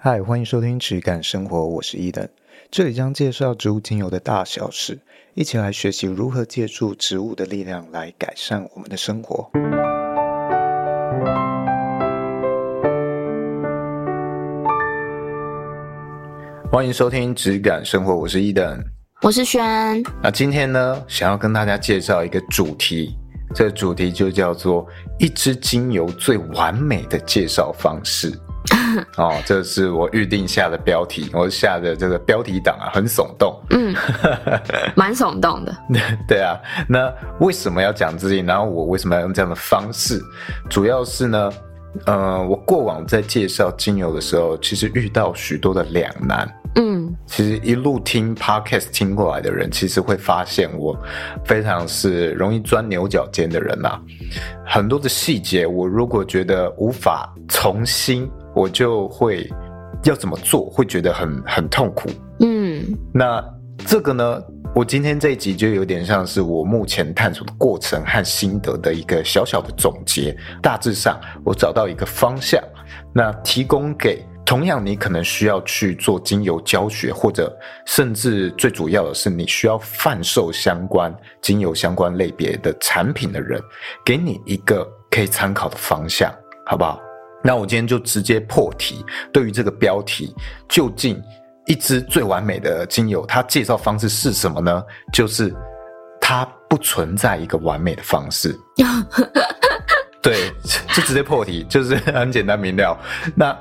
嗨，欢迎收听质感生活，我是伊登，这里将介绍植物精油的大小事，一起来学习如何借助植物的力量来改善我们的生活。欢迎收听质感生活，我是伊登，我是轩。那今天呢，想要跟大家介绍一个主题，这个主题就叫做一支精油最完美的介绍方式。哦，这是我预定下的标题，我下的这个标题党啊，很耸动，嗯，蛮耸动的。对啊，那为什么要讲自己？然后我为什么要用这样的方式？主要是呢，呃，我过往在介绍精油的时候，其实遇到许多的两难。嗯，其实一路听 podcast 听过来的人，其实会发现我非常是容易钻牛角尖的人呐、啊。很多的细节，我如果觉得无法从心。我就会要怎么做，会觉得很很痛苦。嗯，那这个呢，我今天这一集就有点像是我目前探索的过程和心得的一个小小的总结。大致上，我找到一个方向，那提供给同样你可能需要去做精油教学，或者甚至最主要的是你需要贩售相关精油相关类别的产品的人，给你一个可以参考的方向，好不好？那我今天就直接破题，对于这个标题，究竟一支最完美的精油，它介绍方式是什么呢？就是它不存在一个完美的方式。对，就直接破题，就是很简单明了。那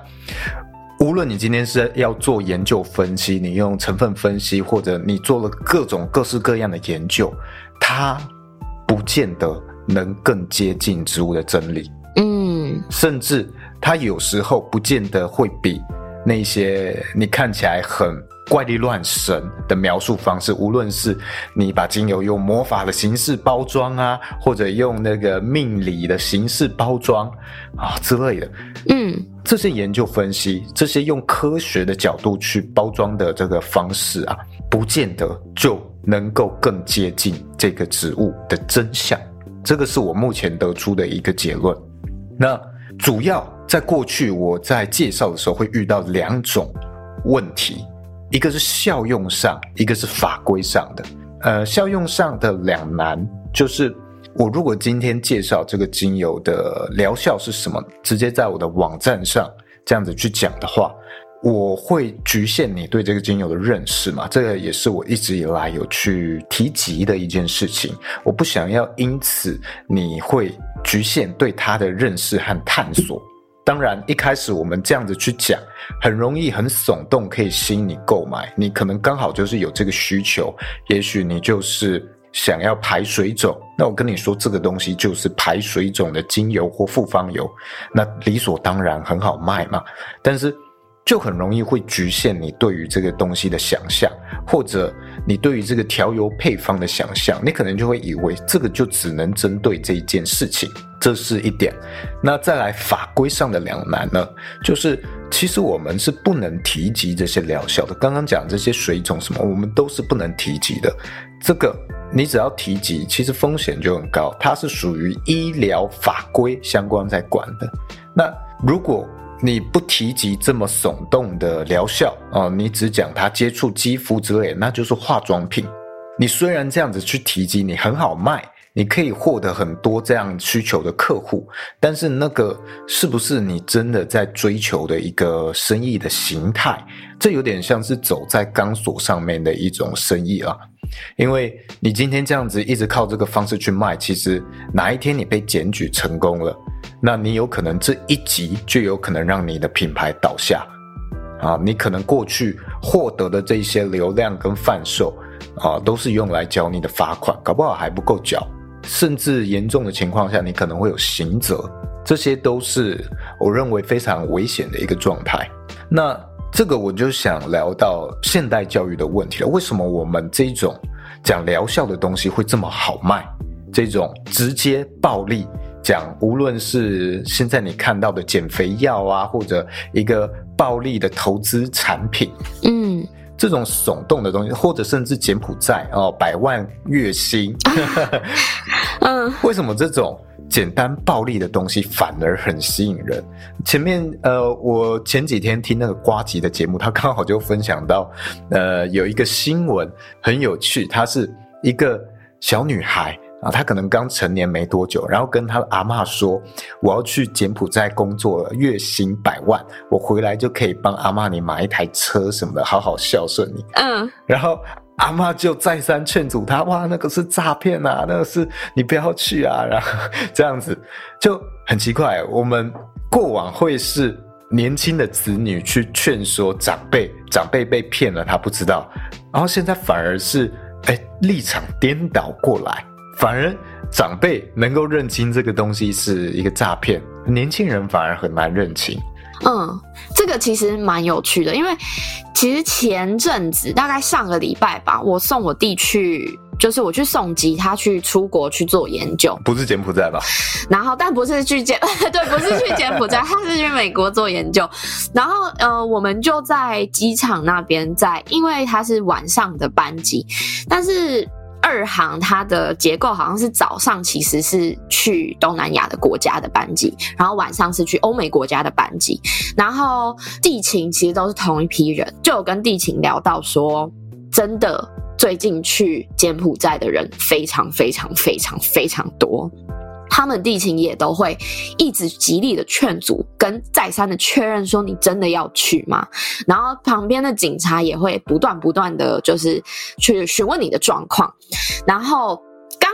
无论你今天是要做研究分析，你用成分分析，或者你做了各种各式各样的研究，它不见得能更接近植物的真理。嗯，甚至。它有时候不见得会比那些你看起来很怪力乱神的描述方式，无论是你把精油用魔法的形式包装啊，或者用那个命理的形式包装啊之类的，嗯，这些研究分析，这些用科学的角度去包装的这个方式啊，不见得就能够更接近这个植物的真相。这个是我目前得出的一个结论。那主要。在过去，我在介绍的时候会遇到两种问题，一个是效用上，一个是法规上的。呃，效用上的两难就是，我如果今天介绍这个精油的疗效是什么，直接在我的网站上这样子去讲的话，我会局限你对这个精油的认识嘛。这个也是我一直以来有去提及的一件事情。我不想要因此你会局限对它的认识和探索。当然，一开始我们这样子去讲，很容易很耸动，可以吸引你购买。你可能刚好就是有这个需求，也许你就是想要排水肿。那我跟你说，这个东西就是排水肿的精油或复方油，那理所当然很好卖嘛。但是，就很容易会局限你对于这个东西的想象，或者你对于这个调油配方的想象，你可能就会以为这个就只能针对这一件事情，这是一点。那再来法规上的两难呢，就是其实我们是不能提及这些疗效的。刚刚讲这些水肿什么，我们都是不能提及的。这个你只要提及，其实风险就很高，它是属于医疗法规相关在管的。那如果你不提及这么耸动的疗效啊，你只讲它接触肌肤之类，那就是化妆品。你虽然这样子去提及，你很好卖，你可以获得很多这样需求的客户，但是那个是不是你真的在追求的一个生意的形态？这有点像是走在钢索上面的一种生意啊。因为你今天这样子一直靠这个方式去卖，其实哪一天你被检举成功了？那你有可能这一集就有可能让你的品牌倒下啊！你可能过去获得的这些流量跟贩售啊，都是用来缴你的罚款，搞不好还不够缴，甚至严重的情况下，你可能会有刑责，这些都是我认为非常危险的一个状态。那这个我就想聊到现代教育的问题了，为什么我们这种讲疗效的东西会这么好卖？这种直接暴力。讲，无论是现在你看到的减肥药啊，或者一个暴利的投资产品，嗯，这种耸动的东西，或者甚至柬埔寨哦，百万月薪，嗯，为什么这种简单暴力的东西反而很吸引人。前面呃，我前几天听那个瓜吉的节目，他刚好就分享到，呃，有一个新闻很有趣，她是一个小女孩啊，他可能刚成年没多久，然后跟他的阿嬷说：“我要去柬埔寨工作了，月薪百万，我回来就可以帮阿嬷你买一台车什么的，好好孝顺你。”嗯，然后。阿妈就再三劝阻他，哇，那个是诈骗啊，那个是你不要去啊，然后 这样子就很奇怪。我们过往会是年轻的子女去劝说长辈，长辈被骗了，他不知道，然后现在反而是哎立场颠倒过来，反而长辈能够认清这个东西是一个诈骗，年轻人反而很难认清。嗯，这个其实蛮有趣的，因为其实前阵子大概上个礼拜吧，我送我弟去，就是我去送吉，他去出国去做研究，不是柬埔寨吧？然后，但不是去柬，对，不是去柬埔寨，他是去美国做研究。然后，呃，我们就在机场那边在，因为他是晚上的班机，但是。二航它的结构好像是早上其实是去东南亚的国家的班机，然后晚上是去欧美国家的班机，然后地勤其实都是同一批人，就有跟地勤聊到说，真的最近去柬埔寨的人非常非常非常非常多。他们地勤也都会一直极力的劝阻，跟再三的确认说，你真的要去吗？然后旁边的警察也会不断不断的就是去询问你的状况，然后。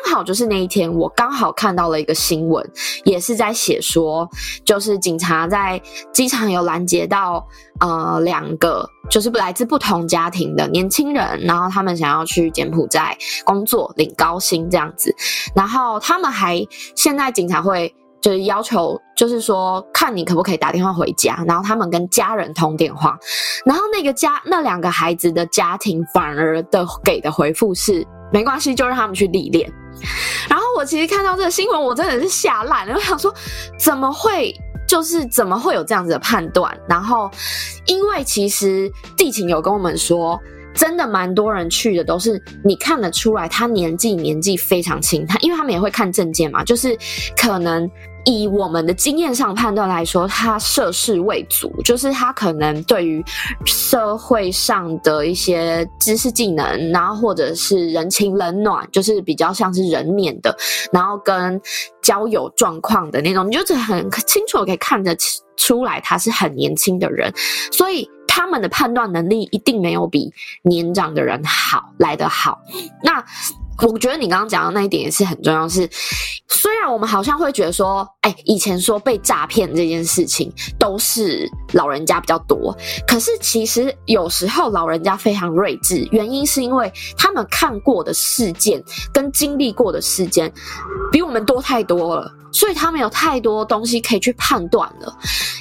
刚好就是那一天，我刚好看到了一个新闻，也是在写说，就是警察在机场有拦截到呃两个，就是来自不同家庭的年轻人，然后他们想要去柬埔寨工作领高薪这样子，然后他们还现在警察会就是要求，就是说看你可不可以打电话回家，然后他们跟家人通电话，然后那个家那两个孩子的家庭反而的给的回复是。没关系，就让他们去历练。然后我其实看到这个新闻，我真的是吓烂了。我想说，怎么会？就是怎么会有这样子的判断？然后，因为其实地勤有跟我们说，真的蛮多人去的，都是你看得出来，他年纪年纪非常轻。他因为他们也会看证件嘛，就是可能。以我们的经验上判断来说，他涉世未足，就是他可能对于社会上的一些知识技能，然后或者是人情冷暖，就是比较像是人面的，然后跟交友状况的那种，你就很清楚可以看得出来他是很年轻的人，所以他们的判断能力一定没有比年长的人好来得好。那。我觉得你刚刚讲的那一点也是很重要，是虽然我们好像会觉得说，哎，以前说被诈骗这件事情都是老人家比较多，可是其实有时候老人家非常睿智，原因是因为他们看过的事件跟经历过的事件比我们多太多了。所以他们有太多东西可以去判断了，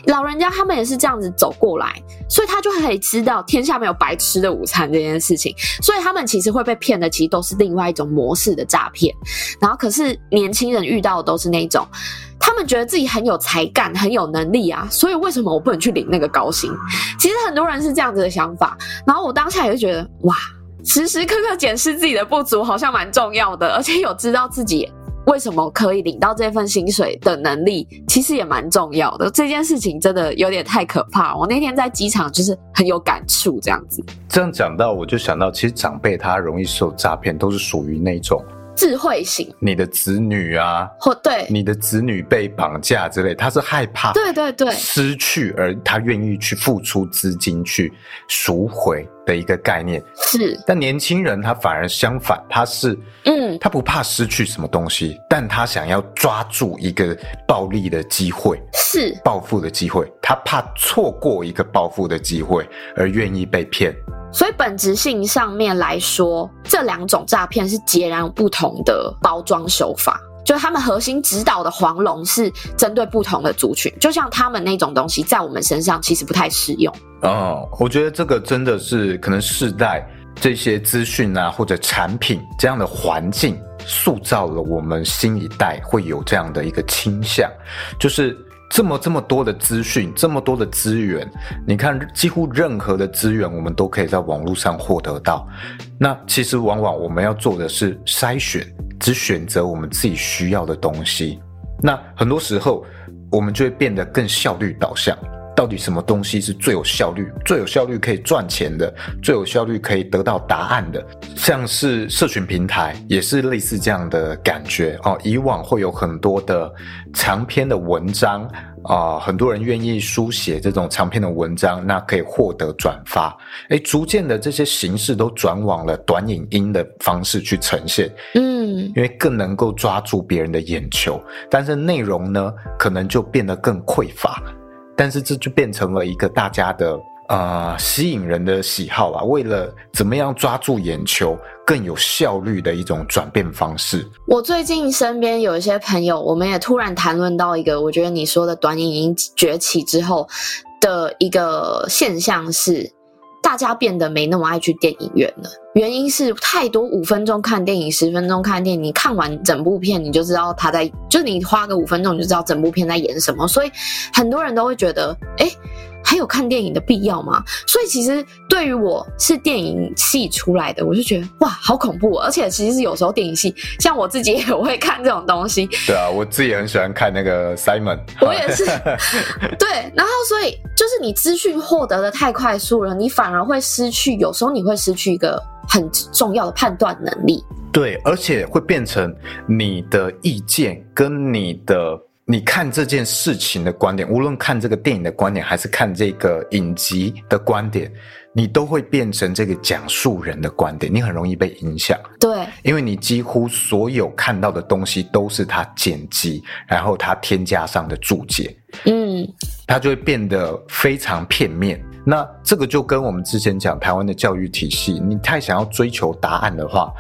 老人家他们也是这样子走过来，所以他就可以知道天下没有白吃的午餐这件事情。所以他们其实会被骗的，其实都是另外一种模式的诈骗。然后可是年轻人遇到的都是那种，他们觉得自己很有才干、很有能力啊，所以为什么我不能去领那个高薪？其实很多人是这样子的想法。然后我当下也就觉得，哇，时时刻刻检视自己的不足好像蛮重要的，而且有知道自己。为什么可以领到这份薪水的能力，其实也蛮重要的。这件事情真的有点太可怕。我那天在机场就是很有感触，这样子。这样讲到，我就想到，其实长辈他容易受诈骗，都是属于那种。智慧型，你的子女啊，或对你的子女被绑架之类，他是害怕对对对失去，而他愿意去付出资金去赎回的一个概念是。但年轻人他反而相反，他是嗯，他不怕失去什么东西，但他想要抓住一个暴利的机会，是暴富的机会，他怕错过一个暴富的机会而愿意被骗。所以本质性上面来说，这两种诈骗是截然不同的包装手法。就他们核心指导的黄龙是针对不同的族群，就像他们那种东西，在我们身上其实不太适用。哦，我觉得这个真的是可能世代这些资讯啊，或者产品这样的环境，塑造了我们新一代会有这样的一个倾向，就是。这么这么多的资讯，这么多的资源，你看，几乎任何的资源，我们都可以在网络上获得到。那其实往往我们要做的是筛选，只选择我们自己需要的东西。那很多时候，我们就会变得更效率导向。到底什么东西是最有效率、最有效率可以赚钱的、最有效率可以得到答案的？像是社群平台，也是类似这样的感觉哦。以往会有很多的长篇的文章啊、呃，很多人愿意书写这种长篇的文章，那可以获得转发。诶，逐渐的这些形式都转往了短影音的方式去呈现。嗯，因为更能够抓住别人的眼球，但是内容呢，可能就变得更匮乏。但是这就变成了一个大家的呃吸引人的喜好啊，为了怎么样抓住眼球，更有效率的一种转变方式。我最近身边有一些朋友，我们也突然谈论到一个，我觉得你说的短影音崛起之后的一个现象是。大家变得没那么爱去电影院了，原因是太多五分钟看电影，十分钟看电影，你看完整部片你就知道他在，就你花个五分钟你就知道整部片在演什么，所以很多人都会觉得，诶还有看电影的必要吗？所以其实对于我是电影系出来的，我就觉得哇，好恐怖！而且其实是有时候电影系，像我自己也会看这种东西。对啊，我自己也很喜欢看那个 Simon。我也是。对，然后所以就是你资讯获得的太快速了，你反而会失去，有时候你会失去一个很重要的判断能力。对，而且会变成你的意见跟你的。你看这件事情的观点，无论看这个电影的观点，还是看这个影集的观点，你都会变成这个讲述人的观点，你很容易被影响。对，因为你几乎所有看到的东西都是他剪辑，然后他添加上的注解，嗯，他就会变得非常片面。那这个就跟我们之前讲台湾的教育体系，你太想要追求答案的话，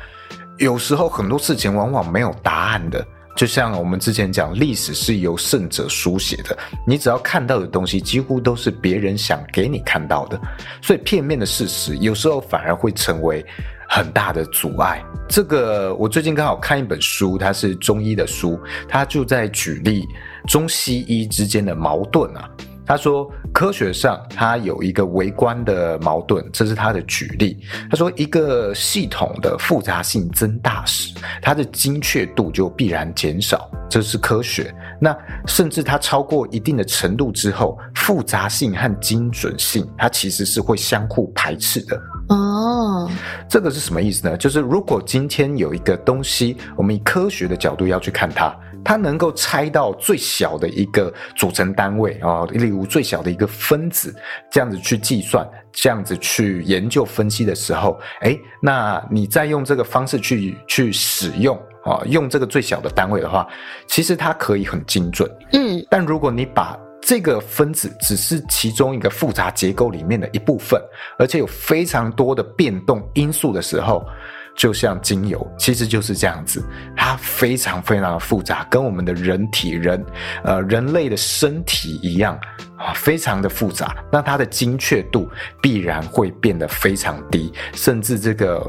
有时候很多事情往往没有答案的。就像我们之前讲，历史是由胜者书写的，你只要看到的东西，几乎都是别人想给你看到的，所以片面的事实有时候反而会成为很大的阻碍。这个我最近刚好看一本书，它是中医的书，它就在举例中西医之间的矛盾啊。他说，科学上它有一个微观的矛盾，这是他的举例。他说，一个系统的复杂性增大时，它的精确度就必然减少，这是科学。那甚至它超过一定的程度之后，复杂性和精准性它其实是会相互排斥的。哦，这个是什么意思呢？就是如果今天有一个东西，我们以科学的角度要去看它。它能够拆到最小的一个组成单位啊，例如最小的一个分子，这样子去计算，这样子去研究分析的时候，哎，那你再用这个方式去去使用啊，用这个最小的单位的话，其实它可以很精准。嗯，但如果你把这个分子只是其中一个复杂结构里面的一部分，而且有非常多的变动因素的时候，就像精油，其实就是这样子，它非常非常的复杂，跟我们的人体人，呃，人类的身体一样啊，非常的复杂。那它的精确度必然会变得非常低，甚至这个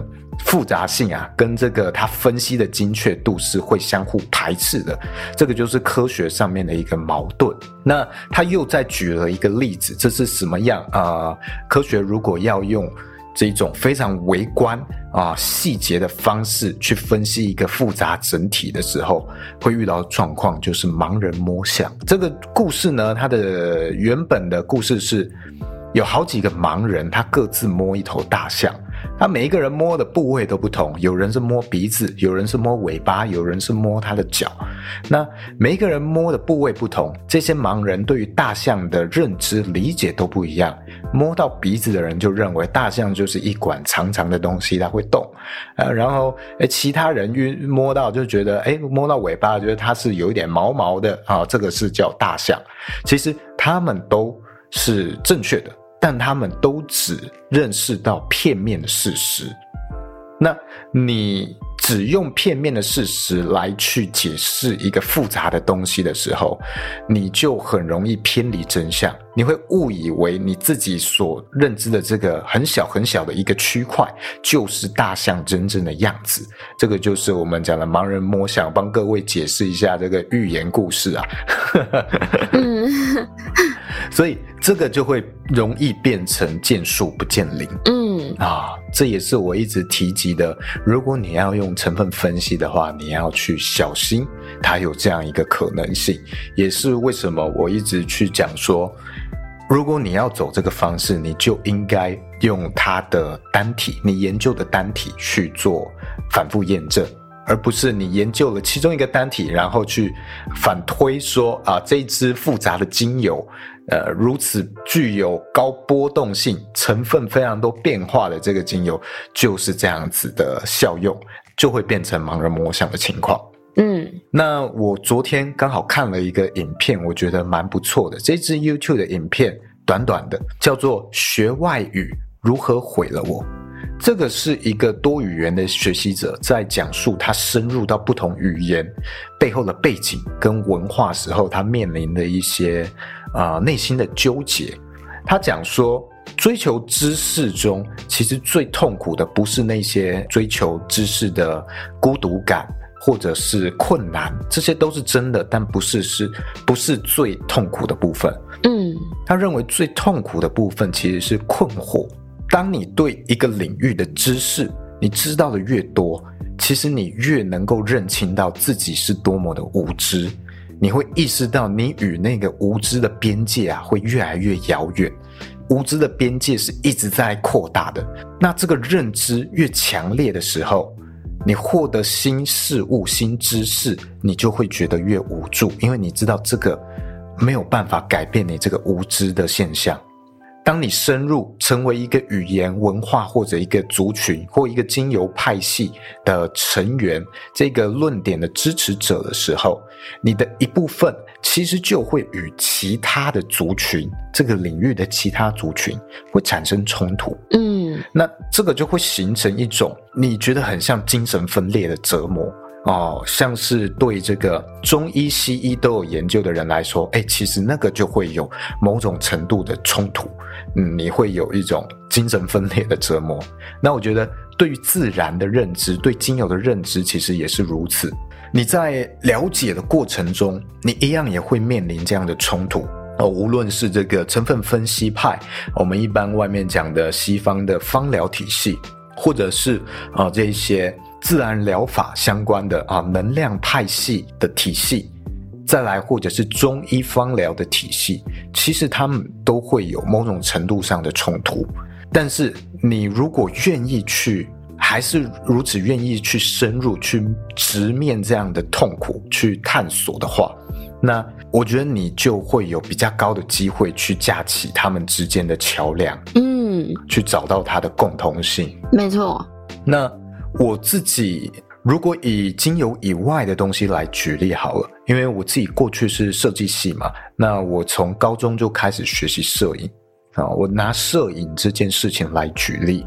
复杂性啊，跟这个它分析的精确度是会相互排斥的。这个就是科学上面的一个矛盾。那他又再举了一个例子，这是什么样啊？科学如果要用。这一种非常微观啊细节的方式去分析一个复杂整体的时候，会遇到的状况就是盲人摸象。这个故事呢，它的原本的故事是有好几个盲人，他各自摸一头大象。他每一个人摸的部位都不同，有人是摸鼻子，有人是摸尾巴，有人是摸他的脚。那每一个人摸的部位不同，这些盲人对于大象的认知理解都不一样。摸到鼻子的人就认为大象就是一管长长的东西，它会动。呃，然后诶，其他人晕摸到就觉得，诶，摸到尾巴觉得它是有一点毛毛的啊，这个是叫大象。其实他们都是正确的。但他们都只认识到片面的事实，那你只用片面的事实来去解释一个复杂的东西的时候，你就很容易偏离真相。你会误以为你自己所认知的这个很小很小的一个区块，就是大象真正的样子。这个就是我们讲的盲人摸象。帮各位解释一下这个寓言故事啊。嗯，所以。这个就会容易变成见树不见林。嗯啊，这也是我一直提及的。如果你要用成分分析的话，你要去小心，它有这样一个可能性。也是为什么我一直去讲说，如果你要走这个方式，你就应该用它的单体，你研究的单体去做反复验证。而不是你研究了其中一个单体，然后去反推说啊，这一支复杂的精油，呃，如此具有高波动性、成分非常多变化的这个精油，就是这样子的效用，就会变成盲人摸象的情况。嗯，那我昨天刚好看了一个影片，我觉得蛮不错的。这支 YouTube 的影片短短的，叫做《学外语如何毁了我》。这个是一个多语言的学习者在讲述他深入到不同语言背后的背景跟文化时候，他面临的一些啊、呃、内心的纠结。他讲说，追求知识中，其实最痛苦的不是那些追求知识的孤独感或者是困难，这些都是真的，但不是是不是最痛苦的部分。嗯，他认为最痛苦的部分其实是困惑。当你对一个领域的知识你知道的越多，其实你越能够认清到自己是多么的无知。你会意识到你与那个无知的边界啊，会越来越遥远。无知的边界是一直在扩大的。那这个认知越强烈的时候，你获得新事物、新知识，你就会觉得越无助，因为你知道这个没有办法改变你这个无知的现象。当你深入成为一个语言文化或者一个族群或一个精油派系的成员，这个论点的支持者的时候，你的一部分其实就会与其他的族群，这个领域的其他族群会产生冲突。嗯，那这个就会形成一种你觉得很像精神分裂的折磨。哦，像是对这个中医、西医都有研究的人来说，哎，其实那个就会有某种程度的冲突，嗯，你会有一种精神分裂的折磨。那我觉得，对于自然的认知，对精油的认知，其实也是如此。你在了解的过程中，你一样也会面临这样的冲突哦。无论是这个成分分析派，我们一般外面讲的西方的芳疗体系，或者是啊、哦、这一些。自然疗法相关的啊，能量派系的体系，再来或者是中医方疗的体系，其实他们都会有某种程度上的冲突。但是你如果愿意去，还是如此愿意去深入去直面这样的痛苦，去探索的话，那我觉得你就会有比较高的机会去架起他们之间的桥梁，嗯，去找到它的共同性。没错，那。我自己如果以精油以外的东西来举例好了，因为我自己过去是设计系嘛，那我从高中就开始学习摄影啊。我拿摄影这件事情来举例，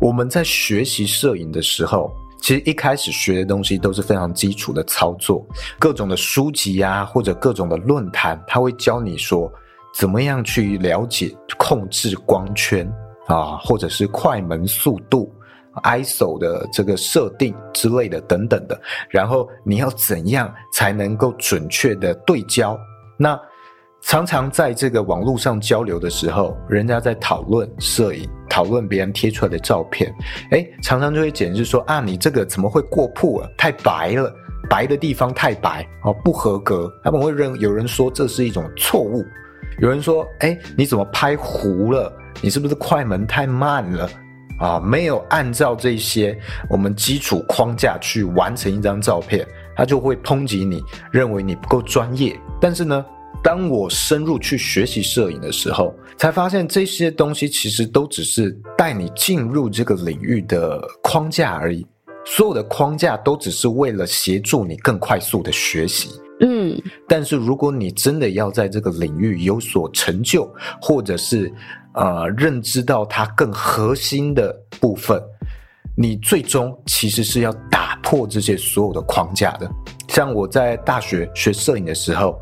我们在学习摄影的时候，其实一开始学的东西都是非常基础的操作，各种的书籍啊，或者各种的论坛，他会教你说怎么样去了解控制光圈啊，或者是快门速度。ISO 的这个设定之类的等等的，然后你要怎样才能够准确的对焦？那常常在这个网络上交流的时候，人家在讨论摄影，讨论别人贴出来的照片，诶，常常就会解释说啊，你这个怎么会过曝了？太白了，白的地方太白哦，不合格。他们会认有人说这是一种错误，有人说，诶，你怎么拍糊了？你是不是快门太慢了？啊，没有按照这些我们基础框架去完成一张照片，他就会抨击你，认为你不够专业。但是呢，当我深入去学习摄影的时候，才发现这些东西其实都只是带你进入这个领域的框架而已。所有的框架都只是为了协助你更快速的学习。嗯，但是如果你真的要在这个领域有所成就，或者是呃，认知到它更核心的部分，你最终其实是要打破这些所有的框架的。像我在大学学摄影的时候，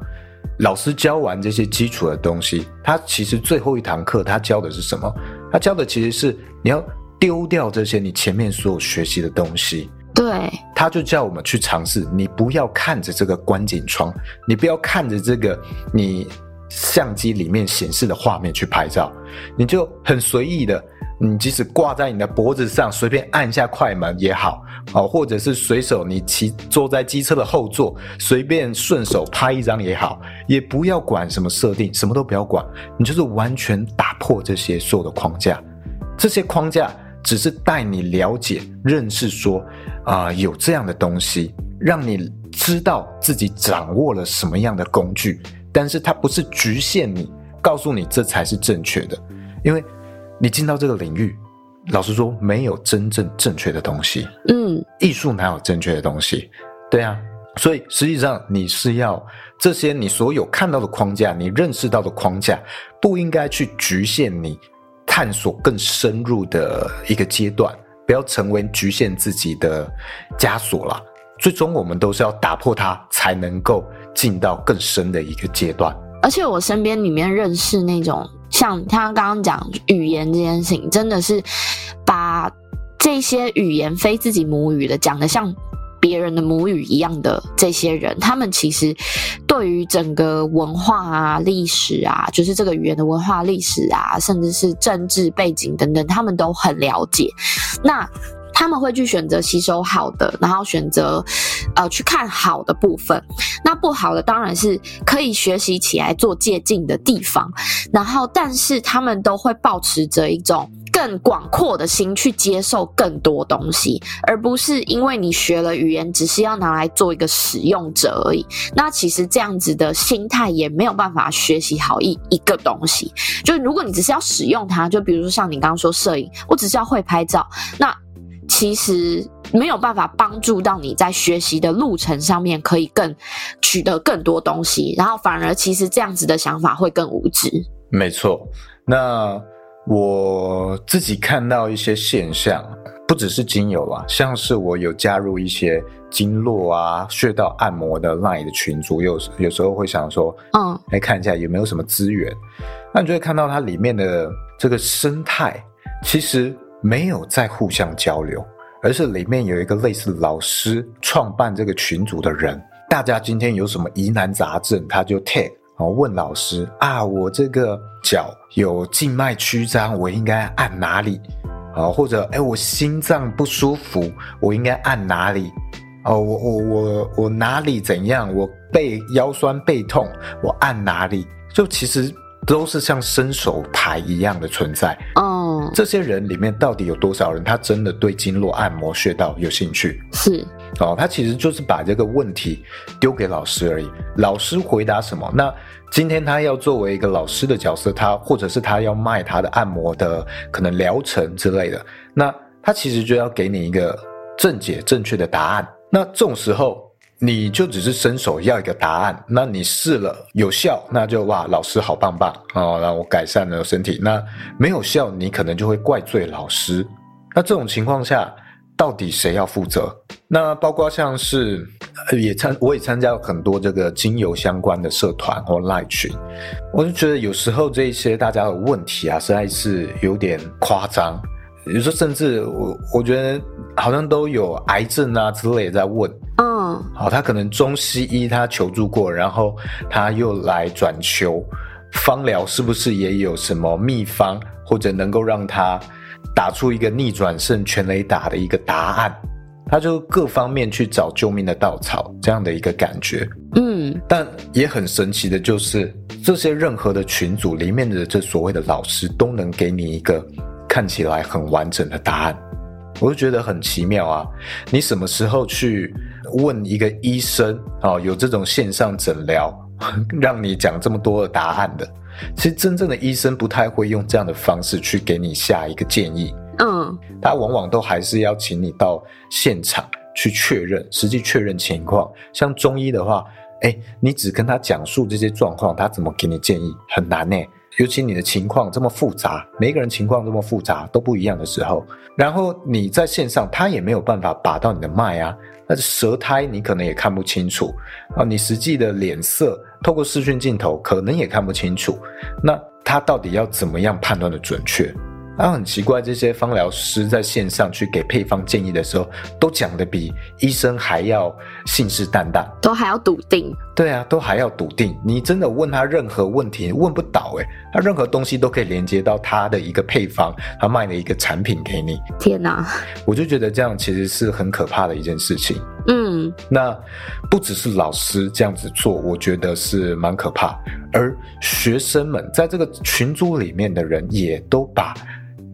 老师教完这些基础的东西，他其实最后一堂课他教的是什么？他教的其实是你要丢掉这些你前面所有学习的东西。对，他就叫我们去尝试，你不要看着这个观景窗，你不要看着这个你。相机里面显示的画面去拍照，你就很随意的，你即使挂在你的脖子上，随便按下快门也好，啊，或者是随手你骑坐在机车的后座，随便顺手拍一张也好，也不要管什么设定，什么都不要管，你就是完全打破这些所有的框架，这些框架只是带你了解、认识说，啊、有这样的东西，让你知道自己掌握了什么样的工具。但是它不是局限你，告诉你这才是正确的，因为你进到这个领域，老实说，没有真正正确的东西。嗯，艺术哪有正确的东西？对啊，所以实际上你是要这些你所有看到的框架，你认识到的框架，不应该去局限你探索更深入的一个阶段，不要成为局限自己的枷锁了。最终，我们都是要打破它，才能够进到更深的一个阶段。而且，我身边里面认识那种像他刚刚讲语言这件事情，真的是把这些语言非自己母语的讲得像别人的母语一样的这些人，他们其实对于整个文化啊、历史啊，就是这个语言的文化历史啊，甚至是政治背景等等，他们都很了解。那他们会去选择吸收好的，然后选择，呃，去看好的部分。那不好的当然是可以学习起来做借鉴的地方。然后，但是他们都会抱持着一种更广阔的心去接受更多东西，而不是因为你学了语言，只是要拿来做一个使用者而已。那其实这样子的心态也没有办法学习好一一个东西。就如果你只是要使用它，就比如说像你刚刚说摄影，我只是要会拍照，那。其实没有办法帮助到你在学习的路程上面可以更取得更多东西，然后反而其实这样子的想法会更无知。没错，那我自己看到一些现象，不只是精油啊，像是我有加入一些经络啊、穴道按摩的 LINE 的群组，有有时候会想说，嗯，来看一下有没有什么资源，那你就会看到它里面的这个生态，其实。没有在互相交流，而是里面有一个类似老师创办这个群组的人，大家今天有什么疑难杂症，他就 tag 然后问老师啊，我这个脚有静脉曲张，我应该按哪里？啊，或者哎，我心脏不舒服，我应该按哪里？哦，我我我我哪里怎样？我背腰酸背痛，我按哪里？就其实。都是像伸手牌一样的存在。哦，这些人里面到底有多少人，他真的对经络按摩穴道有兴趣？是哦，他其实就是把这个问题丢给老师而已。老师回答什么？那今天他要作为一个老师的角色，他或者是他要卖他的按摩的可能疗程之类的，那他其实就要给你一个正解、正确的答案。那这种时候。你就只是伸手要一个答案，那你试了有效，那就哇，老师好棒棒哦，让我改善了身体。那没有效，你可能就会怪罪老师。那这种情况下，到底谁要负责？那包括像是也参，我也参加了很多这个精油相关的社团或 LINE 群，我就觉得有时候这一些大家的问题啊，实在是有点夸张。有时候甚至我我觉得好像都有癌症啊之类的在问。好，他可能中西医他求助过，然后他又来转求方疗，是不是也有什么秘方，或者能够让他打出一个逆转胜全垒打的一个答案？他就各方面去找救命的稻草，这样的一个感觉。嗯，但也很神奇的就是，这些任何的群组里面的这所谓的老师，都能给你一个看起来很完整的答案。我就觉得很奇妙啊！你什么时候去问一个医生哦，有这种线上诊疗，让你讲这么多的答案的？其实真正的医生不太会用这样的方式去给你下一个建议。嗯，他往往都还是要请你到现场去确认，实际确认情况。像中医的话，哎，你只跟他讲述这些状况，他怎么给你建议？很难呢。尤其你的情况这么复杂，每一个人情况这么复杂都不一样的时候，然后你在线上，他也没有办法把到你的脉啊，那舌苔你可能也看不清楚啊，你实际的脸色透过视讯镜头可能也看不清楚，那他到底要怎么样判断的准确？啊，很奇怪，这些芳疗师在线上去给配方建议的时候，都讲的比医生还要信誓旦旦，都还要笃定。对啊，都还要笃定。你真的问他任何问题，问不倒诶，他任何东西都可以连接到他的一个配方，他卖的一个产品给你。天哪，我就觉得这样其实是很可怕的一件事情。嗯，那不只是老师这样子做，我觉得是蛮可怕。而学生们在这个群组里面的人，也都把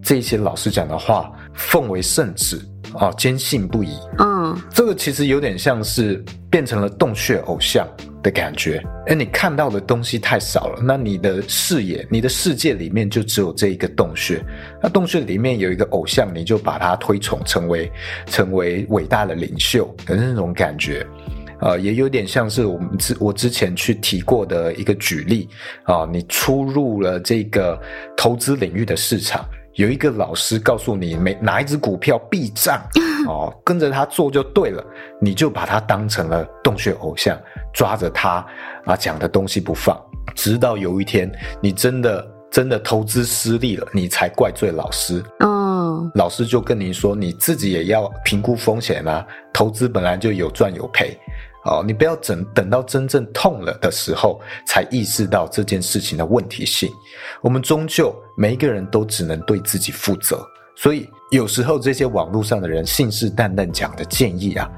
这些老师讲的话奉为圣旨啊，坚信不疑。嗯，这个其实有点像是变成了洞穴偶像的感觉。诶，你看到的东西太少了，那你的视野、你的世界里面就只有这一个洞穴。那洞穴里面有一个偶像，你就把他推崇成为成为伟大的领袖的那种感觉。呃，也有点像是我们之我之前去提过的一个举例啊，你出入了这个投资领域的市场。有一个老师告诉你，每哪一只股票必涨 哦，跟着他做就对了，你就把他当成了洞穴偶像，抓着他啊讲的东西不放，直到有一天你真的真的投资失利了，你才怪罪老师。哦，老师就跟你说，你自己也要评估风险啊，投资本来就有赚有赔。哦，你不要等等到真正痛了的时候才意识到这件事情的问题性。我们终究每一个人都只能对自己负责，所以有时候这些网络上的人信誓旦旦讲的建议啊，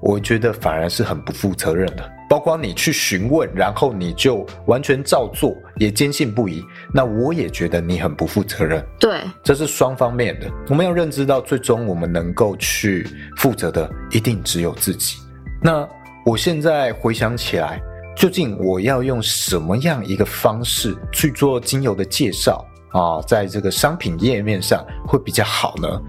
我觉得反而是很不负责任的。包括你去询问，然后你就完全照做，也坚信不疑，那我也觉得你很不负责任。对，这是双方面的。我们要认知到，最终我们能够去负责的，一定只有自己。那。我现在回想起来，究竟我要用什么样一个方式去做精油的介绍啊？在这个商品页面上会比较好呢？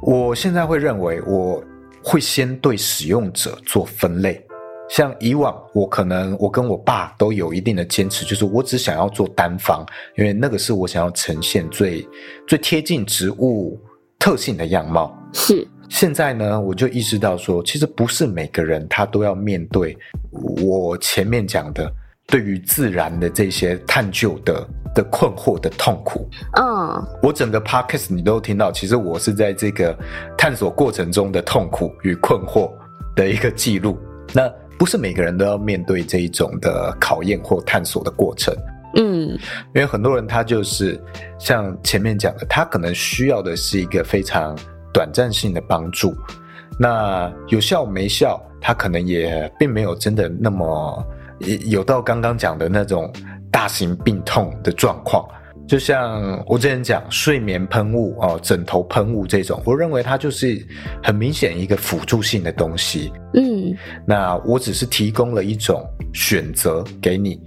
我现在会认为，我会先对使用者做分类。像以往，我可能我跟我爸都有一定的坚持，就是我只想要做单方，因为那个是我想要呈现最最贴近植物特性的样貌。是。现在呢，我就意识到说，其实不是每个人他都要面对我前面讲的对于自然的这些探究的的困惑的痛苦。嗯，我整个 podcast 你都听到，其实我是在这个探索过程中的痛苦与困惑的一个记录。那不是每个人都要面对这一种的考验或探索的过程。嗯，因为很多人他就是像前面讲的，他可能需要的是一个非常。短暂性的帮助，那有效没效，他可能也并没有真的那么有到刚刚讲的那种大型病痛的状况。就像我之前讲睡眠喷雾哦，枕头喷雾这种，我认为它就是很明显一个辅助性的东西。嗯，那我只是提供了一种选择给你，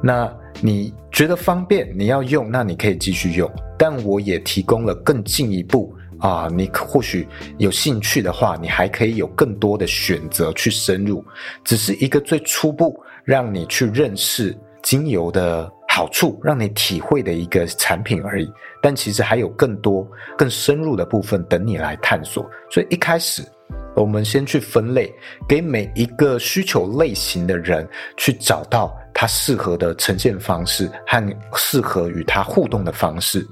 那你觉得方便，你要用，那你可以继续用，但我也提供了更进一步。啊，你或许有兴趣的话，你还可以有更多的选择去深入。只是一个最初步让你去认识精油的好处，让你体会的一个产品而已。但其实还有更多更深入的部分等你来探索。所以一开始，我们先去分类，给每一个需求类型的人去找到他适合的呈现方式和适合与他互动的方式。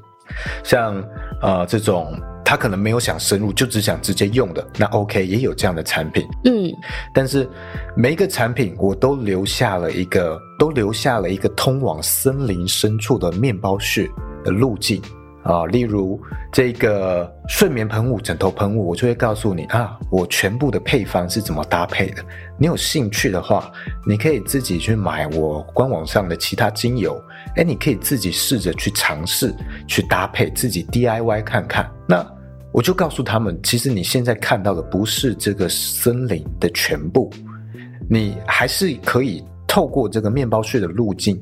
像呃这种。他可能没有想深入，就只想直接用的，那 OK，也有这样的产品。嗯，但是每一个产品我都留下了一个，都留下了一个通往森林深处的面包屑的路径啊。例如这个睡眠喷雾、枕头喷雾，我就会告诉你啊，我全部的配方是怎么搭配的。你有兴趣的话，你可以自己去买我官网上的其他精油，诶，你可以自己试着去尝试去搭配，自己 DIY 看看。那我就告诉他们，其实你现在看到的不是这个森林的全部，你还是可以透过这个面包屑的路径，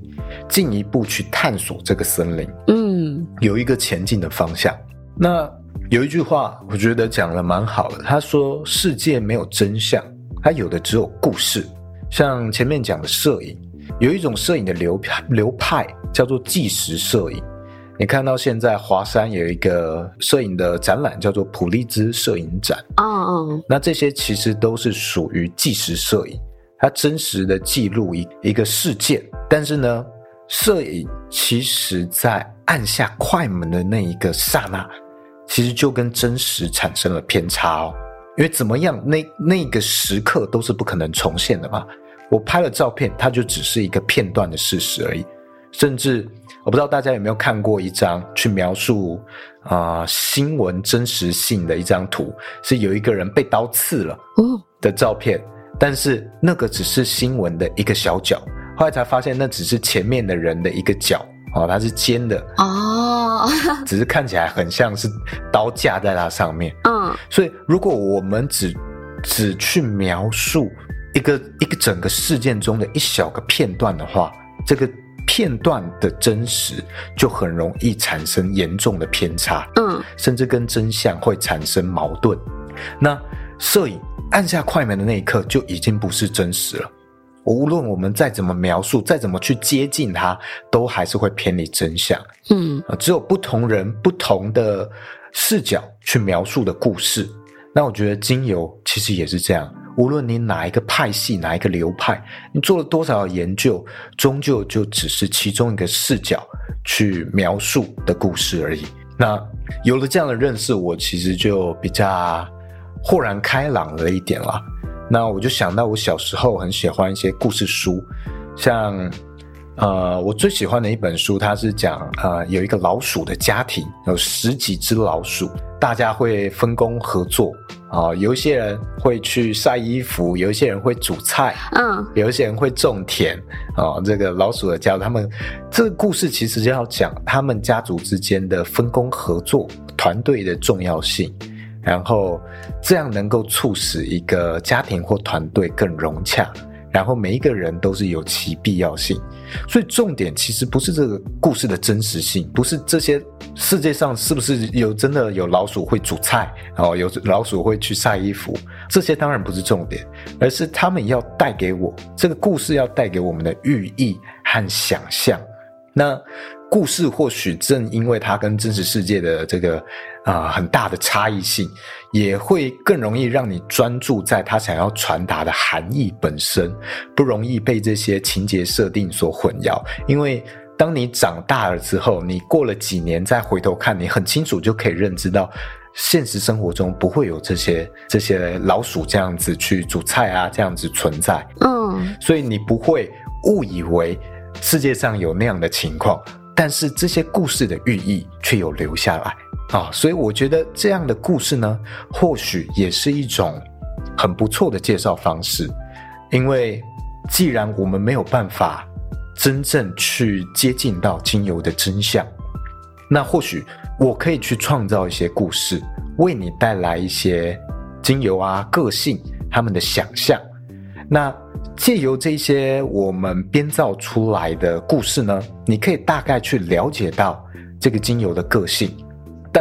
进一步去探索这个森林。嗯，有一个前进的方向。那有一句话，我觉得讲的蛮好的。他说：“世界没有真相，它有的只有故事。”像前面讲的摄影，有一种摄影的流派流派叫做纪实摄影。你看到现在华山有一个摄影的展览，叫做普利兹摄影展。哦哦，那这些其实都是属于纪实摄影，它真实的记录一一个事件。但是呢，摄影其实在按下快门的那一个刹那，其实就跟真实产生了偏差哦。因为怎么样，那那个时刻都是不可能重现的嘛。我拍了照片，它就只是一个片段的事实而已。甚至我不知道大家有没有看过一张去描述啊、呃、新闻真实性的一张图，是有一个人被刀刺了的照片，但是那个只是新闻的一个小角。后来才发现，那只是前面的人的一个角哦，它是尖的哦，只是看起来很像是刀架在它上面。嗯，所以如果我们只只去描述一个一个整个事件中的一小个片段的话，这个片段的真实就很容易产生严重的偏差。嗯，甚至跟真相会产生矛盾。那摄影按下快门的那一刻就已经不是真实了。无论我们再怎么描述，再怎么去接近它，都还是会偏离真相。嗯，只有不同人不同的视角去描述的故事。那我觉得精油其实也是这样。无论你哪一个派系，哪一个流派，你做了多少研究，终究就只是其中一个视角去描述的故事而已。那有了这样的认识，我其实就比较豁然开朗了一点了。那我就想到，我小时候很喜欢一些故事书，像，呃，我最喜欢的一本书，它是讲，呃，有一个老鼠的家庭，有十几只老鼠，大家会分工合作，啊、呃，有一些人会去晒衣服，有一些人会煮菜，嗯，有一些人会种田，啊、呃，这个老鼠的家，他们这个故事其实就要讲他们家族之间的分工合作、团队的重要性。然后这样能够促使一个家庭或团队更融洽，然后每一个人都是有其必要性，所以重点其实不是这个故事的真实性，不是这些世界上是不是有真的有老鼠会煮菜，然后有老鼠会去晒衣服，这些当然不是重点，而是他们要带给我这个故事要带给我们的寓意和想象。那故事或许正因为它跟真实世界的这个啊、呃、很大的差异性，也会更容易让你专注在他想要传达的含义本身，不容易被这些情节设定所混淆。因为当你长大了之后，你过了几年再回头看，你很清楚就可以认知到，现实生活中不会有这些这些老鼠这样子去煮菜啊，这样子存在。嗯，所以你不会误以为世界上有那样的情况。但是这些故事的寓意却有留下来啊，所以我觉得这样的故事呢，或许也是一种很不错的介绍方式。因为既然我们没有办法真正去接近到精油的真相，那或许我可以去创造一些故事，为你带来一些精油啊个性他们的想象。那。借由这些我们编造出来的故事呢，你可以大概去了解到这个精油的个性，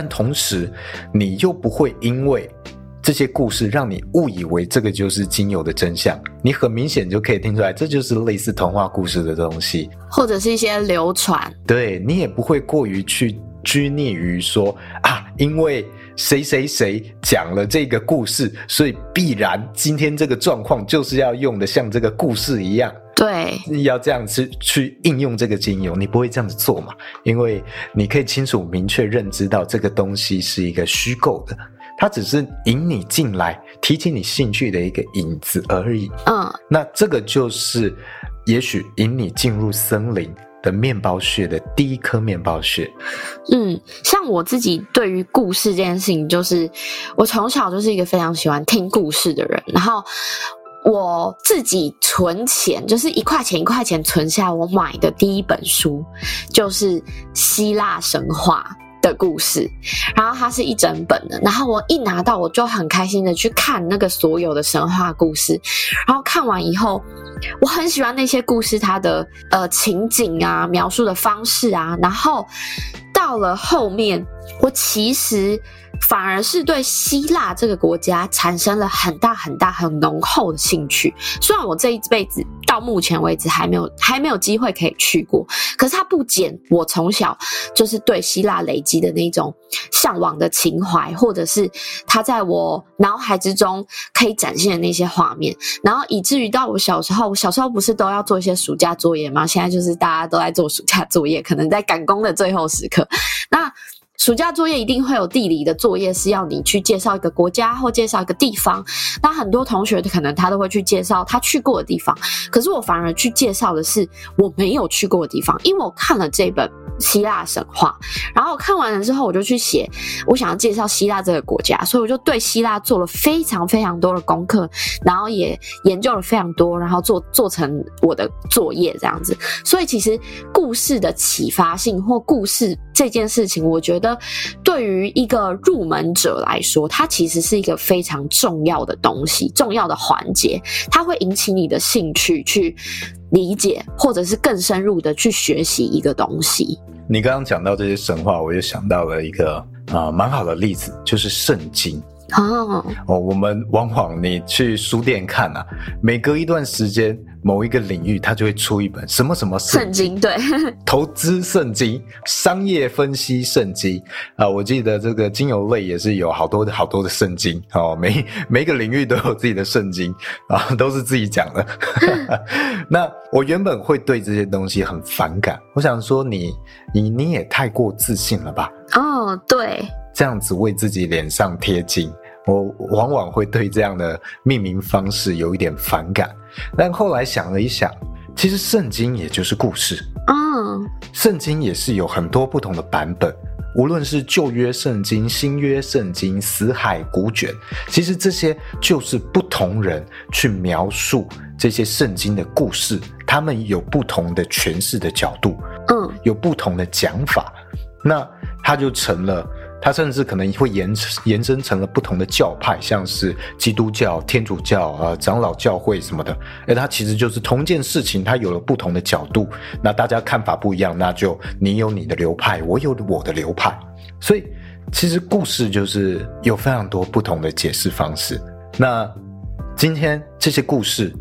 但同时你又不会因为这些故事让你误以为这个就是精油的真相。你很明显就可以听出来，这就是类似童话故事的东西，或者是一些流传。对，你也不会过于去拘泥于说啊，因为。谁谁谁讲了这个故事，所以必然今天这个状况就是要用的像这个故事一样。对，要这样子去应用这个精油，你不会这样子做嘛？因为你可以清楚明确认知到这个东西是一个虚构的，它只是引你进来，提起你兴趣的一个引子而已。嗯，那这个就是也许引你进入森林。的面包屑的第一颗面包屑，嗯，像我自己对于故事这件事情，就是我从小就是一个非常喜欢听故事的人，然后我自己存钱，就是一块钱一块钱存下，我买的第一本书就是希腊神话的故事，然后它是一整本的，然后我一拿到我就很开心的去看那个所有的神话故事，然后看完以后，我很喜欢那些故事它的呃情景啊，描述的方式啊，然后到了后面，我其实。反而是对希腊这个国家产生了很大很大很浓厚的兴趣。虽然我这一辈子到目前为止还没有还没有机会可以去过，可是它不减我从小就是对希腊累积的那种向往的情怀，或者是它在我脑海之中可以展现的那些画面，然后以至于到我小时候，我小时候不是都要做一些暑假作业吗？现在就是大家都在做暑假作业，可能在赶工的最后时刻，那。暑假作业一定会有地理的作业，是要你去介绍一个国家或介绍一个地方。那很多同学可能他都会去介绍他去过的地方，可是我反而去介绍的是我没有去过的地方，因为我看了这本希腊神话，然后看完了之后，我就去写我想要介绍希腊这个国家，所以我就对希腊做了非常非常多的功课，然后也研究了非常多，然后做做成我的作业这样子。所以其实故事的启发性或故事这件事情，我觉得。对于一个入门者来说，它其实是一个非常重要的东西，重要的环节，它会引起你的兴趣，去理解，或者是更深入的去学习一个东西。你刚刚讲到这些神话，我就想到了一个啊、蛮好的例子，就是圣经。哦。哦，我们往往你去书店看啊，每隔一段时间，某一个领域它就会出一本什么什么圣经，对，投资圣经、商业分析圣经。啊，我记得这个精油类也是有好多的好多的圣经。哦，每每一个领域都有自己的圣经。啊，都是自己讲的。那我原本会对这些东西很反感，我想说你你你也太过自信了吧？哦，对，这样子为自己脸上贴金。我往往会对这样的命名方式有一点反感，但后来想了一想，其实圣经也就是故事。啊，圣经也是有很多不同的版本，无论是旧约圣经、新约圣经、死海古卷，其实这些就是不同人去描述这些圣经的故事，他们有不同的诠释的角度，嗯，有不同的讲法，那它就成了。它甚至可能会延延伸成了不同的教派，像是基督教、天主教啊、长老教会什么的。而它其实就是同一件事情，它有了不同的角度，那大家看法不一样，那就你有你的流派，我有我的流派。所以其实故事就是有非常多不同的解释方式。那今天这些故事。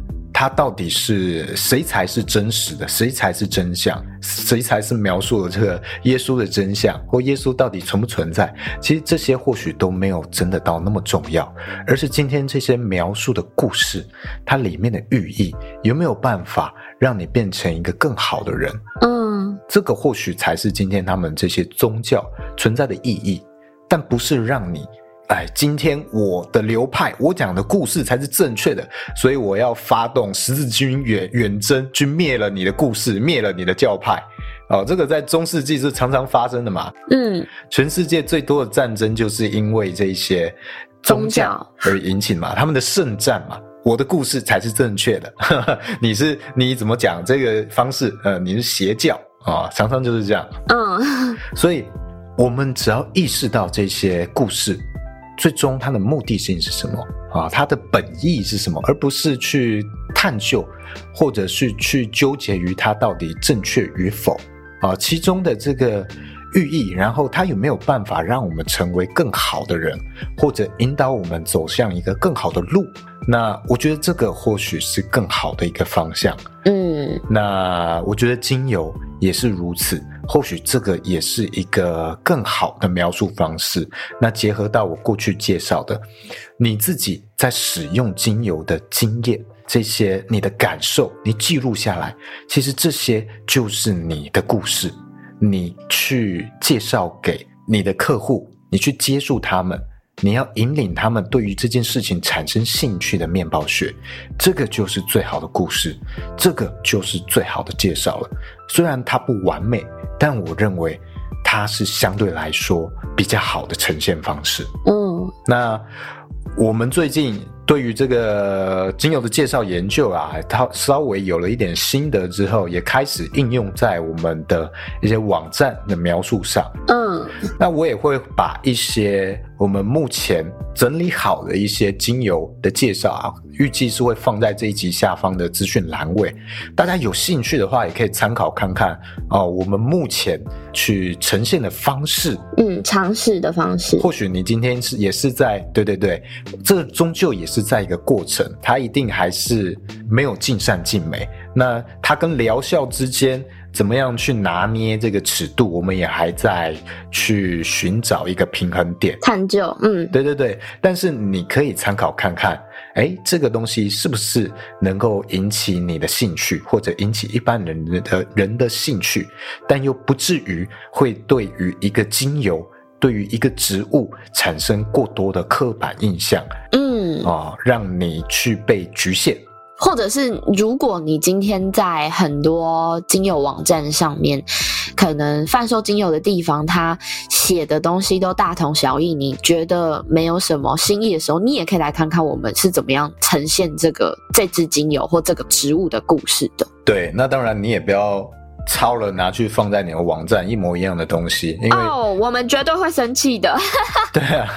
它到底是谁才是真实的？谁才是真相？谁才是描述了这个耶稣的真相？或耶稣到底存不存在？其实这些或许都没有真的到那么重要，而是今天这些描述的故事，它里面的寓意有没有办法让你变成一个更好的人？嗯，这个或许才是今天他们这些宗教存在的意义，但不是让你。哎，今天我的流派，我讲的故事才是正确的，所以我要发动十字军远远征，去灭了你的故事，灭了你的教派。哦，这个在中世纪是常常发生的嘛。嗯，全世界最多的战争就是因为这些宗教而引起嘛，他们的圣战嘛。我的故事才是正确的，你是你怎么讲这个方式？呃，你是邪教啊，哦，常常就是这样。嗯，所以我们只要意识到这些故事。最终，它的目的性是什么啊？它的本意是什么？而不是去探究，或者是去纠结于它到底正确与否啊？其中的这个寓意，然后它有没有办法让我们成为更好的人，或者引导我们走向一个更好的路？那我觉得这个或许是更好的一个方向。嗯，那我觉得精油也是如此。或许这个也是一个更好的描述方式。那结合到我过去介绍的，你自己在使用精油的经验，这些你的感受，你记录下来，其实这些就是你的故事。你去介绍给你的客户，你去接触他们，你要引领他们对于这件事情产生兴趣的面包屑，这个就是最好的故事，这个就是最好的介绍了。虽然它不完美。但我认为，它是相对来说比较好的呈现方式。嗯，那我们最近对于这个精油的介绍研究啊，它稍微有了一点心得之后，也开始应用在我们的一些网站的描述上。嗯，那我也会把一些我们目前整理好的一些精油的介绍啊。预计是会放在这一集下方的资讯栏位，大家有兴趣的话也可以参考看看哦。我们目前去呈现的方式，嗯，尝试的方式，或许你今天是也是在，对对对，这终究也是在一个过程，它一定还是没有尽善尽美。那它跟疗效之间，怎么样去拿捏这个尺度，我们也还在去寻找一个平衡点，探究。嗯，对对对。但是你可以参考看看，哎，这个东西是不是能够引起你的兴趣，或者引起一般人的人的兴趣，但又不至于会对于一个精油。对于一个植物产生过多的刻板印象，嗯，啊，让你去被局限，或者是如果你今天在很多精油网站上面，可能贩售精油的地方，它写的东西都大同小异，你觉得没有什么新意的时候，你也可以来看看我们是怎么样呈现这个这支精油或这个植物的故事的。对，那当然你也不要。抄了拿去放在你的网站，一模一样的东西，因为哦，oh, 我们绝对会生气的。对啊，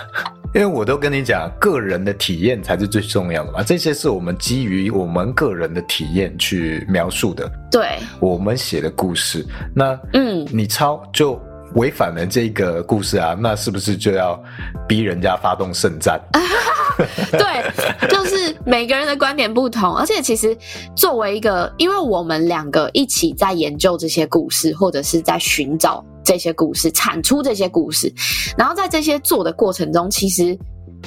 因为我都跟你讲，个人的体验才是最重要的嘛。这些是我们基于我们个人的体验去描述的，对，我们写的故事。那嗯，你抄就违反了这个故事啊，那是不是就要逼人家发动圣战？对，就是每个人的观点不同，而且其实作为一个，因为我们两个一起在研究这些故事，或者是在寻找这些故事，产出这些故事，然后在这些做的过程中，其实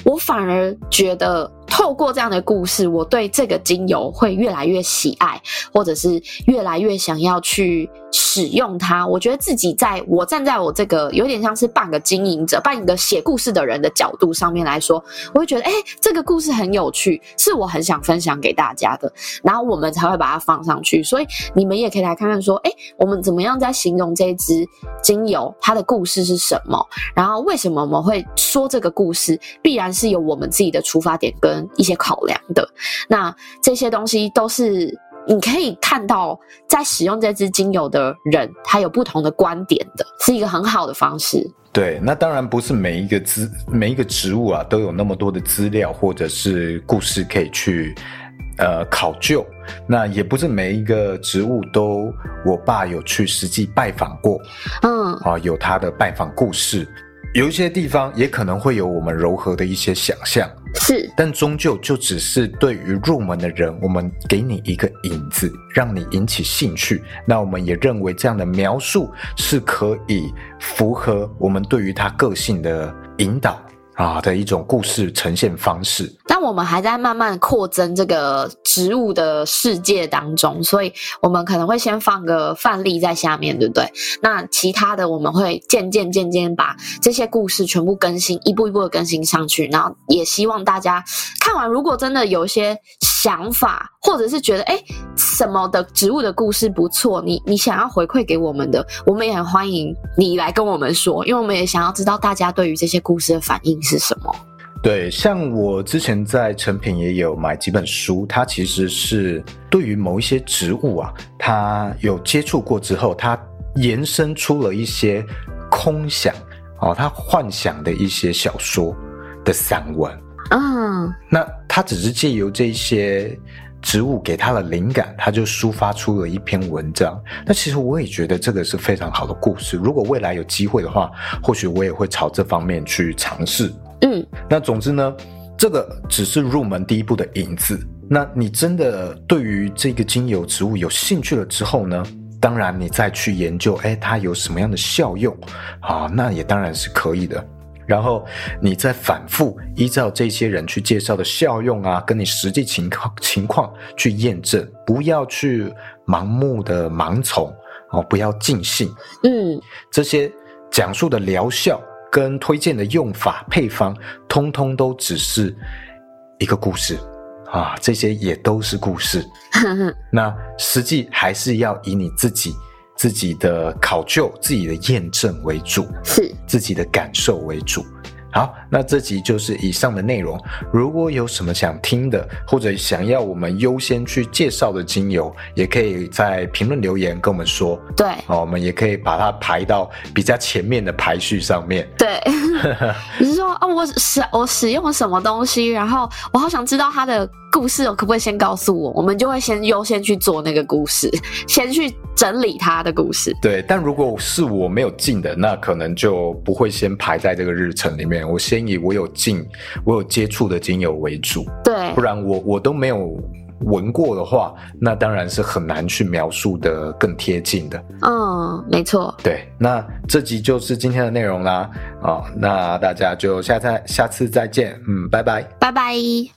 我反而觉得。透过这样的故事，我对这个精油会越来越喜爱，或者是越来越想要去使用它。我觉得自己在我站在我这个有点像是半个经营者、半个写故事的人的角度上面来说，我会觉得，哎，这个故事很有趣，是我很想分享给大家的。然后我们才会把它放上去。所以你们也可以来看看，说，哎，我们怎么样在形容这支精油，它的故事是什么？然后为什么我们会说这个故事？必然是有我们自己的出发点跟。一些考量的，那这些东西都是你可以看到，在使用这支精油的人，他有不同的观点的，是一个很好的方式。对，那当然不是每一个资每一个植物啊都有那么多的资料或者是故事可以去呃考究，那也不是每一个植物都我爸有去实际拜访过，嗯，啊有他的拜访故事，有一些地方也可能会有我们柔和的一些想象。是，但终究就只是对于入门的人，我们给你一个引子，让你引起兴趣。那我们也认为这样的描述是可以符合我们对于他个性的引导。啊的一种故事呈现方式，但我们还在慢慢扩增这个植物的世界当中，所以我们可能会先放个范例在下面，对不对？那其他的我们会渐渐渐渐把这些故事全部更新，一步一步的更新上去，然后也希望大家看完，如果真的有一些想法，或者是觉得诶什么的植物的故事不错，你你想要回馈给我们的，我们也很欢迎你来跟我们说，因为我们也想要知道大家对于这些故事的反应。是什么？对，像我之前在成品也有买几本书，它其实是对于某一些植物啊，它有接触过之后，它延伸出了一些空想哦，它幻想的一些小说的散文。嗯，那它只是借由这些植物给他的灵感，他就抒发出了一篇文章。那其实我也觉得这个是非常好的故事。如果未来有机会的话，或许我也会朝这方面去尝试。嗯，那总之呢，这个只是入门第一步的引子。那你真的对于这个精油植物有兴趣了之后呢，当然你再去研究，哎，它有什么样的效用啊？那也当然是可以的。然后你再反复依照这些人去介绍的效用啊，跟你实际情况情况去验证，不要去盲目的盲从哦，不要尽信。嗯，这些讲述的疗效跟推荐的用法配方，通通都只是一个故事啊，这些也都是故事。那实际还是要以你自己。自己的考究、自己的验证为主，是自己的感受为主。好，那这集就是以上的内容。如果有什么想听的，或者想要我们优先去介绍的精油，也可以在评论留言跟我们说。对，哦，我们也可以把它排到比较前面的排序上面。对，你是说哦，我使我使用了什么东西，然后我好想知道它的故事，可不可以先告诉我？我们就会先优先去做那个故事，先去整理它的故事。对，但如果是我没有进的，那可能就不会先排在这个日程里面。我先以我有进、我有接触的精油为主，对，不然我我都没有闻过的话，那当然是很难去描述的更贴近的。嗯，没错。对，那这集就是今天的内容啦。啊，那大家就下次下次再见。嗯，拜拜，拜拜。